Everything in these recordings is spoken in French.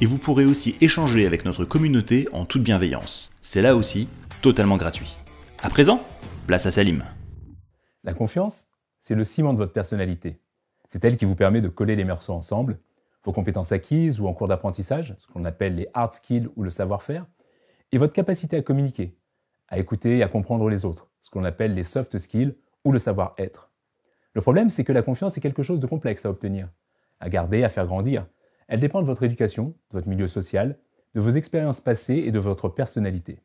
et vous pourrez aussi échanger avec notre communauté en toute bienveillance. C'est là aussi totalement gratuit. À présent, place à Salim. La confiance, c'est le ciment de votre personnalité. C'est elle qui vous permet de coller les morceaux ensemble, vos compétences acquises ou en cours d'apprentissage, ce qu'on appelle les hard skills ou le savoir-faire, et votre capacité à communiquer, à écouter et à comprendre les autres, ce qu'on appelle les soft skills ou le savoir-être. Le problème, c'est que la confiance est quelque chose de complexe à obtenir, à garder, à faire grandir. Elle dépend de votre éducation, de votre milieu social, de vos expériences passées et de votre personnalité.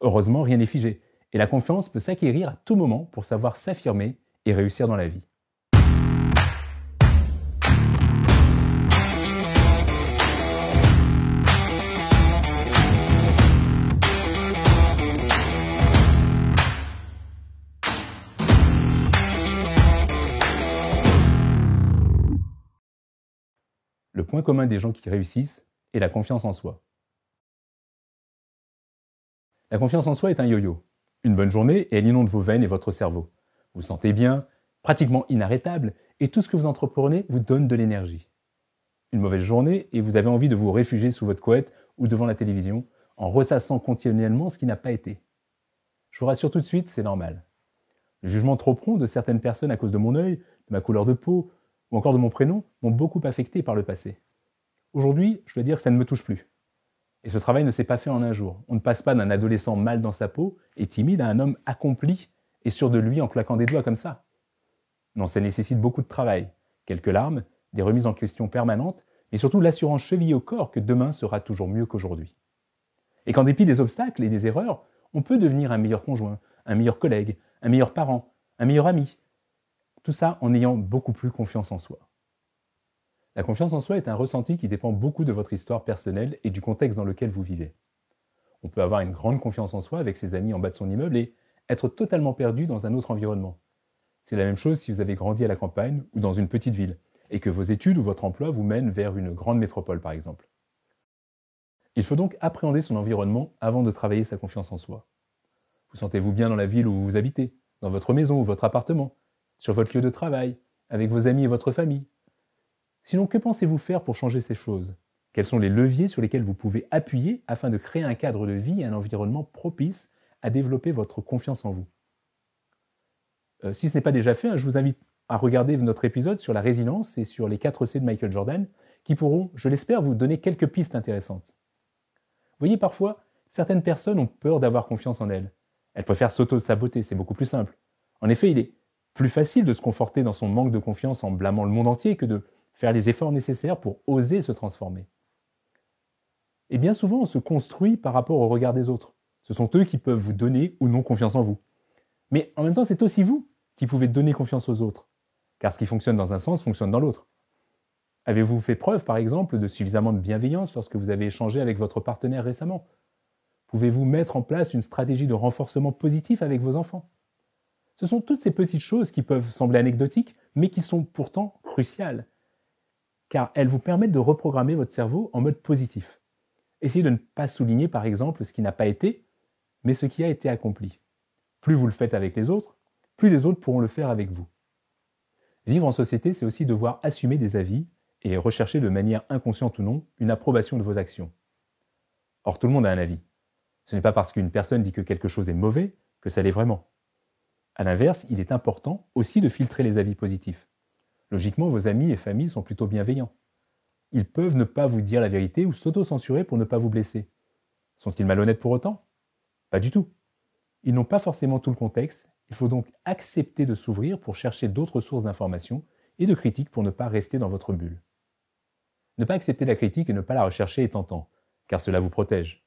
Heureusement, rien n'est figé, et la confiance peut s'acquérir à tout moment pour savoir s'affirmer et réussir dans la vie. Point commun des gens qui réussissent est la confiance en soi. La confiance en soi est un yo-yo. Une bonne journée et elle inonde vos veines et votre cerveau. Vous vous sentez bien, pratiquement inarrêtable, et tout ce que vous entreprenez vous donne de l'énergie. Une mauvaise journée et vous avez envie de vous réfugier sous votre couette ou devant la télévision en ressassant continuellement ce qui n'a pas été. Je vous rassure tout de suite, c'est normal. Le jugement trop prompt de certaines personnes à cause de mon œil, de ma couleur de peau, encore de mon prénom m'ont beaucoup affecté par le passé. Aujourd'hui, je dois dire que ça ne me touche plus. Et ce travail ne s'est pas fait en un jour. On ne passe pas d'un adolescent mal dans sa peau et timide à un homme accompli et sûr de lui en claquant des doigts comme ça. Non, ça nécessite beaucoup de travail, quelques larmes, des remises en question permanentes, mais surtout l'assurance cheville au corps que demain sera toujours mieux qu'aujourd'hui. Et qu'en dépit des obstacles et des erreurs, on peut devenir un meilleur conjoint, un meilleur collègue, un meilleur parent, un meilleur ami, tout ça en ayant beaucoup plus confiance en soi. La confiance en soi est un ressenti qui dépend beaucoup de votre histoire personnelle et du contexte dans lequel vous vivez. On peut avoir une grande confiance en soi avec ses amis en bas de son immeuble et être totalement perdu dans un autre environnement. C'est la même chose si vous avez grandi à la campagne ou dans une petite ville et que vos études ou votre emploi vous mènent vers une grande métropole par exemple. Il faut donc appréhender son environnement avant de travailler sa confiance en soi. Vous sentez-vous bien dans la ville où vous habitez, dans votre maison ou votre appartement? Sur votre lieu de travail, avec vos amis et votre famille. Sinon, que pensez-vous faire pour changer ces choses? Quels sont les leviers sur lesquels vous pouvez appuyer afin de créer un cadre de vie et un environnement propice à développer votre confiance en vous? Euh, Si ce n'est pas déjà fait, hein, je vous invite à regarder notre épisode sur la résilience et sur les 4 C de Michael Jordan, qui pourront, je l'espère, vous donner quelques pistes intéressantes. Vous voyez, parfois, certaines personnes ont peur d'avoir confiance en elles. Elles préfèrent s'auto-saboter, c'est beaucoup plus simple. En effet, il est plus facile de se conforter dans son manque de confiance en blâmant le monde entier que de faire les efforts nécessaires pour oser se transformer. Et bien souvent, on se construit par rapport au regard des autres. Ce sont eux qui peuvent vous donner ou non confiance en vous. Mais en même temps, c'est aussi vous qui pouvez donner confiance aux autres. Car ce qui fonctionne dans un sens fonctionne dans l'autre. Avez-vous fait preuve, par exemple, de suffisamment de bienveillance lorsque vous avez échangé avec votre partenaire récemment? Pouvez-vous mettre en place une stratégie de renforcement positif avec vos enfants? Ce sont toutes ces petites choses qui peuvent sembler anecdotiques, mais qui sont pourtant cruciales, car elles vous permettent de reprogrammer votre cerveau en mode positif. Essayez de ne pas souligner par exemple ce qui n'a pas été, mais ce qui a été accompli. Plus vous le faites avec les autres, plus les autres pourront le faire avec vous. Vivre en société, c'est aussi devoir assumer des avis et rechercher de manière inconsciente ou non une approbation de vos actions. Or, tout le monde a un avis. Ce n'est pas parce qu'une personne dit que quelque chose est mauvais que ça l'est vraiment. A l'inverse, il est important aussi de filtrer les avis positifs. Logiquement, vos amis et familles sont plutôt bienveillants. Ils peuvent ne pas vous dire la vérité ou s'auto-censurer pour ne pas vous blesser. Sont-ils malhonnêtes pour autant? Pas du tout. Ils n'ont pas forcément tout le contexte, il faut donc accepter de s'ouvrir pour chercher d'autres sources d'informations et de critiques pour ne pas rester dans votre bulle. Ne pas accepter la critique et ne pas la rechercher est tentant, car cela vous protège.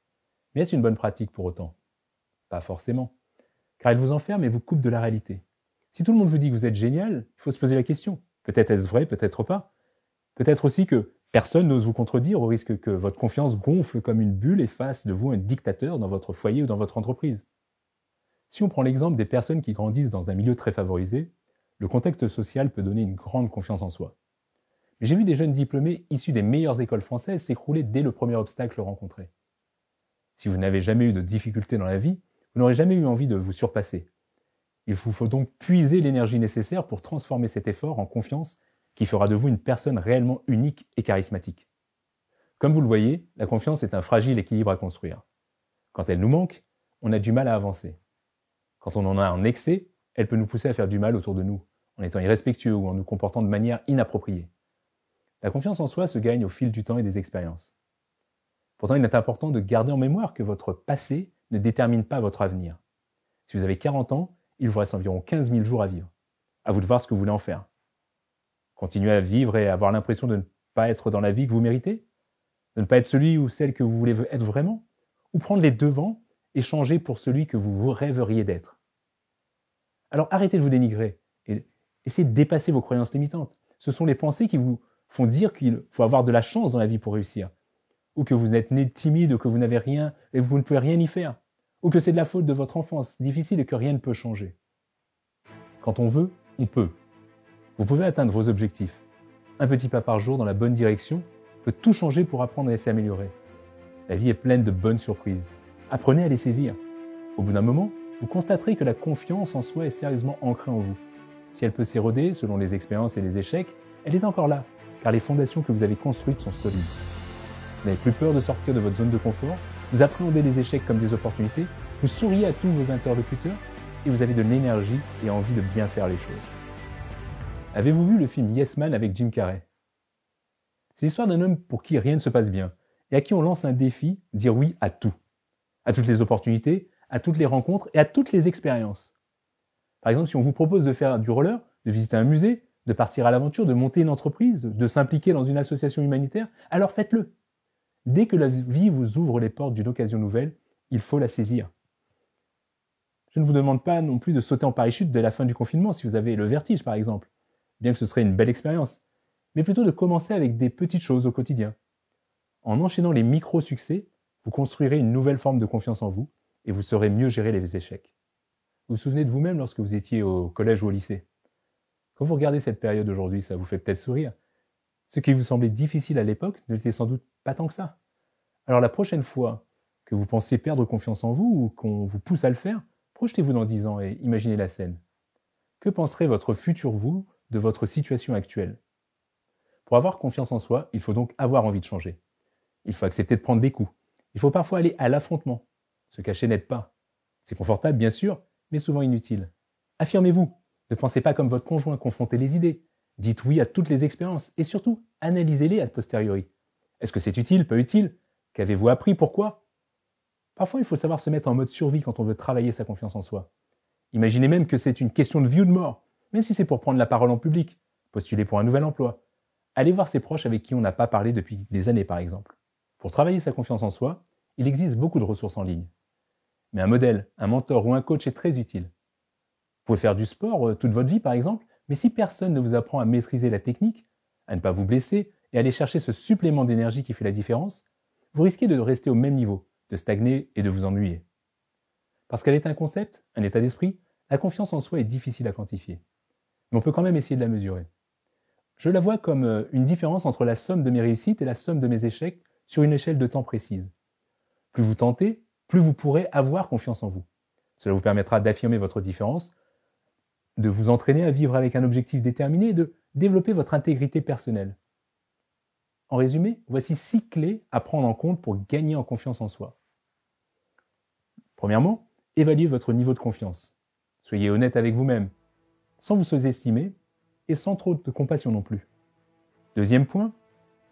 Mais est-ce une bonne pratique pour autant? Pas forcément car elle vous enferme et vous coupe de la réalité. Si tout le monde vous dit que vous êtes génial, il faut se poser la question. Peut-être est-ce vrai, peut-être pas. Peut-être aussi que Personne n'ose vous contredire au risque que votre confiance gonfle comme une bulle et fasse de vous un dictateur dans votre foyer ou dans votre entreprise. Si on prend l'exemple des personnes qui grandissent dans un milieu très favorisé, le contexte social peut donner une grande confiance en soi. Mais j'ai vu des jeunes diplômés issus des meilleures écoles françaises s'écrouler dès le premier obstacle rencontré. Si vous n'avez jamais eu de difficultés dans la vie, vous n'aurez jamais eu envie de vous surpasser. Il vous faut donc puiser l'énergie nécessaire pour transformer cet effort en confiance qui fera de vous une personne réellement unique et charismatique. Comme vous le voyez, la confiance est un fragile équilibre à construire. Quand elle nous manque, on a du mal à avancer. Quand on en a en excès, elle peut nous pousser à faire du mal autour de nous, en étant irrespectueux ou en nous comportant de manière inappropriée. La confiance en soi se gagne au fil du temps et des expériences. Pourtant, il est important de garder en mémoire que votre passé ne détermine pas votre avenir. Si vous avez 40 ans, il vous reste environ 15 000 jours à vivre. À vous de voir ce que vous voulez en faire. Continuer à vivre et avoir l'impression de ne pas être dans la vie que vous méritez De ne pas être celui ou celle que vous voulez être vraiment Ou prendre les devants et changer pour celui que vous rêveriez d'être Alors arrêtez de vous dénigrer et essayez de dépasser vos croyances limitantes. Ce sont les pensées qui vous font dire qu'il faut avoir de la chance dans la vie pour réussir. Ou que vous êtes né timide, ou que vous n'avez rien et vous ne pouvez rien y faire. Ou que c'est de la faute de votre enfance difficile et que rien ne peut changer. Quand on veut, on peut. Vous pouvez atteindre vos objectifs. Un petit pas par jour dans la bonne direction peut tout changer pour apprendre et s'améliorer. La vie est pleine de bonnes surprises. Apprenez à les saisir. Au bout d'un moment, vous constaterez que la confiance en soi est sérieusement ancrée en vous. Si elle peut s'éroder selon les expériences et les échecs, elle est encore là, car les fondations que vous avez construites sont solides. Vous n'avez plus peur de sortir de votre zone de confort, vous appréhendez les échecs comme des opportunités, vous souriez à tous vos interlocuteurs et vous avez de l'énergie et envie de bien faire les choses. Avez-vous vu le film Yes Man avec Jim Carrey? C'est l'histoire d'un homme pour qui rien ne se passe bien et à qui on lance un défi, dire oui à tout. À toutes les opportunités, à toutes les rencontres et à toutes les expériences. Par exemple, si on vous propose de faire du roller, de visiter un musée, de partir à l'aventure, de monter une entreprise, de s'impliquer dans une association humanitaire, alors faites-le. Dès que la vie vous ouvre les portes d'une occasion nouvelle, il faut la saisir. Je ne vous demande pas non plus de sauter en parachute dès la fin du confinement si vous avez le vertige par exemple, bien que ce serait une belle expérience, mais plutôt de commencer avec des petites choses au quotidien. En enchaînant les micro-succès, vous construirez une nouvelle forme de confiance en vous et vous saurez mieux gérer les échecs. Vous vous souvenez de vous-même lorsque vous étiez au collège ou au lycée? Quand vous regardez cette période aujourd'hui, ça vous fait peut-être sourire. Ce qui vous semblait difficile à l'époque ne l'était sans doute pas tant que ça. Alors la prochaine fois que vous pensez perdre confiance en vous ou qu'on vous pousse à le faire, projetez-vous dans 10 ans et imaginez la scène. Que penserait votre futur vous de votre situation actuelle? Pour avoir confiance en soi, il faut donc avoir envie de changer. Il faut accepter de prendre des coups. Il faut parfois aller à l'affrontement. Se cacher n'aide pas. C'est confortable, bien sûr, mais souvent inutile. Affirmez-vous. Ne pensez pas comme votre conjoint, confrontez les idées. Dites oui à toutes les expériences et surtout, analysez-les a posteriori. Est-ce que c'est utile, pas utile? Qu'avez-vous appris? Pourquoi? Parfois, il faut savoir se mettre en mode survie quand on veut travailler sa confiance en soi. Imaginez même que c'est une question de vie ou de mort, même si c'est pour prendre la parole en public, postuler pour un nouvel emploi. Allez voir ses proches avec qui on n'a pas parlé depuis des années, par exemple. Pour travailler sa confiance en soi, il existe beaucoup de ressources en ligne. Mais un modèle, un mentor ou un coach est très utile. Vous pouvez faire du sport euh, toute votre vie, par exemple, mais si personne ne vous apprend à maîtriser la technique, à ne pas vous blesser et aller chercher ce supplément d'énergie qui fait la différence, vous risquez de rester au même niveau, de stagner et de vous ennuyer. Parce qu'elle est un concept, un état d'esprit, la confiance en soi est difficile à quantifier. Mais on peut quand même essayer de la mesurer. Je la vois comme euh, une différence entre la somme de mes réussites et la somme de mes échecs sur une échelle de temps précise. Plus vous tentez, plus vous pourrez avoir confiance en vous. Cela vous permettra d'affirmer votre différence, de vous entraîner à vivre avec un objectif déterminé et de développer votre intégrité personnelle. En résumé, voici six clés à prendre en compte pour gagner en confiance en soi. Premièrement, évaluez votre niveau de confiance. Soyez honnête avec vous-même, sans vous sous-estimer et sans trop de compassion non plus. Deuxième point,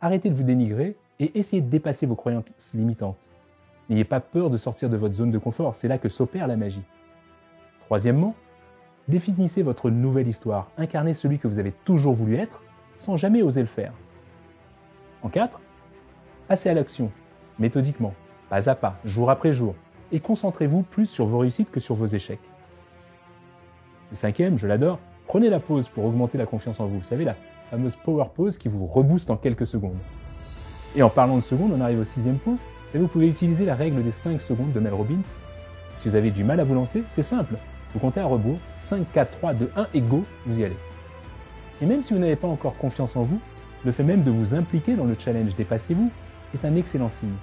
arrêtez de vous dénigrer et essayez de dépasser vos croyances limitantes. N'ayez pas peur de sortir de votre zone de confort, c'est là que s'opère la magie. Troisièmement, définissez votre nouvelle histoire, incarnez celui que vous avez toujours voulu être sans jamais oser le faire. En 4, passez à l'action, méthodiquement, pas à pas, jour après jour, et concentrez-vous plus sur vos réussites que sur vos échecs. Le cinquième, je l'adore, prenez la pause pour augmenter la confiance en vous. Vous savez, la fameuse power pause qui vous rebooste en quelques secondes. Et en parlant de secondes, on arrive au sixième point. Et vous pouvez utiliser la règle des 5 secondes de Mel Robbins. Si vous avez du mal à vous lancer, c'est simple. Vous comptez à rebours, 5, 4, 3, 2, 1 et go, vous y allez. Et même si vous n'avez pas encore confiance en vous, le fait même de vous impliquer dans le challenge Dépassez-vous est un excellent signe.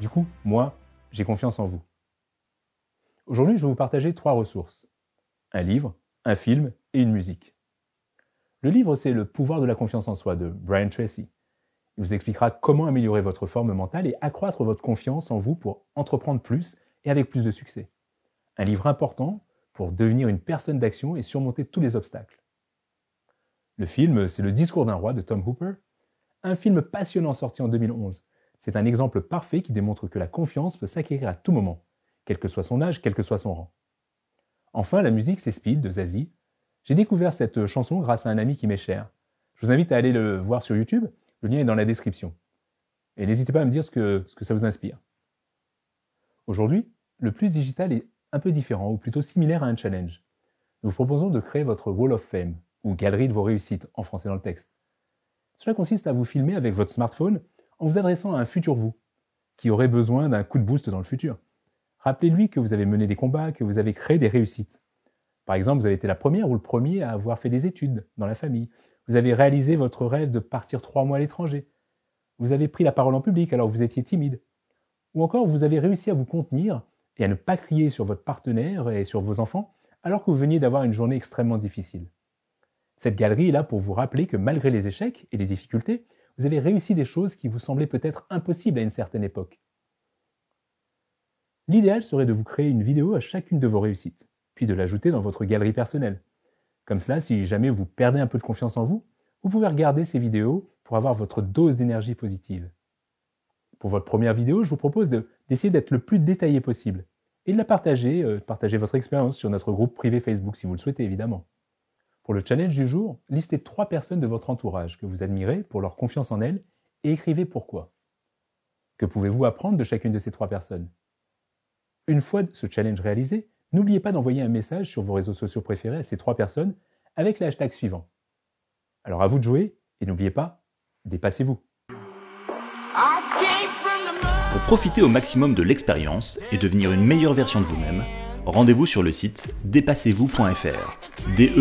Du coup, moi, j'ai confiance en vous. Aujourd'hui, je vais vous partager trois ressources. Un livre, un film et une musique. Le livre, c'est Le pouvoir de la confiance en soi de Brian Tracy. Il vous expliquera comment améliorer votre forme mentale et accroître votre confiance en vous pour entreprendre plus et avec plus de succès. Un livre important pour devenir une personne d'action et surmonter tous les obstacles. Le film, c'est Le discours d'un roi de Tom Hooper, un film passionnant sorti en 2011. C'est un exemple parfait qui démontre que la confiance peut s'acquérir à tout moment, quel que soit son âge, quel que soit son rang. Enfin, la musique, c'est Speed de Zazie. J'ai découvert cette chanson grâce à un ami qui m'est cher. Je vous invite à aller le voir sur YouTube, le lien est dans la description. Et n'hésitez pas à me dire ce que, ce que ça vous inspire. Aujourd'hui, le plus digital est un peu différent, ou plutôt similaire à un challenge. Nous vous proposons de créer votre Wall of Fame, ou galerie de vos réussites, en français dans le texte. Cela consiste à vous filmer avec votre smartphone en vous adressant à un futur vous, qui aurait besoin d'un coup de boost dans le futur. Rappelez-lui que vous avez mené des combats, que vous avez créé des réussites. Par exemple, vous avez été la première ou le premier à avoir fait des études dans la famille. Vous avez réalisé votre rêve de partir trois mois à l'étranger. Vous avez pris la parole en public alors que vous étiez timide. Ou encore, vous avez réussi à vous contenir et à ne pas crier sur votre partenaire et sur vos enfants alors que vous veniez d'avoir une journée extrêmement difficile. Cette galerie est là pour vous rappeler que malgré les échecs et les difficultés, vous avez réussi des choses qui vous semblaient peut-être impossibles à une certaine époque. L'idéal serait de vous créer une vidéo à chacune de vos réussites, puis de l'ajouter dans votre galerie personnelle. Comme cela, si jamais vous perdez un peu de confiance en vous, vous pouvez regarder ces vidéos pour avoir votre dose d'énergie positive. Pour votre première vidéo, je vous propose d'essayer d'être le plus détaillé possible et de la partager, euh, partager votre expérience sur notre groupe privé Facebook si vous le souhaitez évidemment. Pour le challenge du jour, listez trois personnes de votre entourage que vous admirez pour leur confiance en elles et écrivez pourquoi. Que pouvez-vous apprendre de chacune de ces trois personnes? Une fois ce challenge réalisé, n'oubliez pas d'envoyer un message sur vos réseaux sociaux préférés à ces trois personnes avec le hashtag suivant. Alors à vous de jouer et n'oubliez pas, dépassez-vous. Pour profiter au maximum de l'expérience et devenir une meilleure version de vous-même, rendez-vous sur le site dépassez-vous.fr. D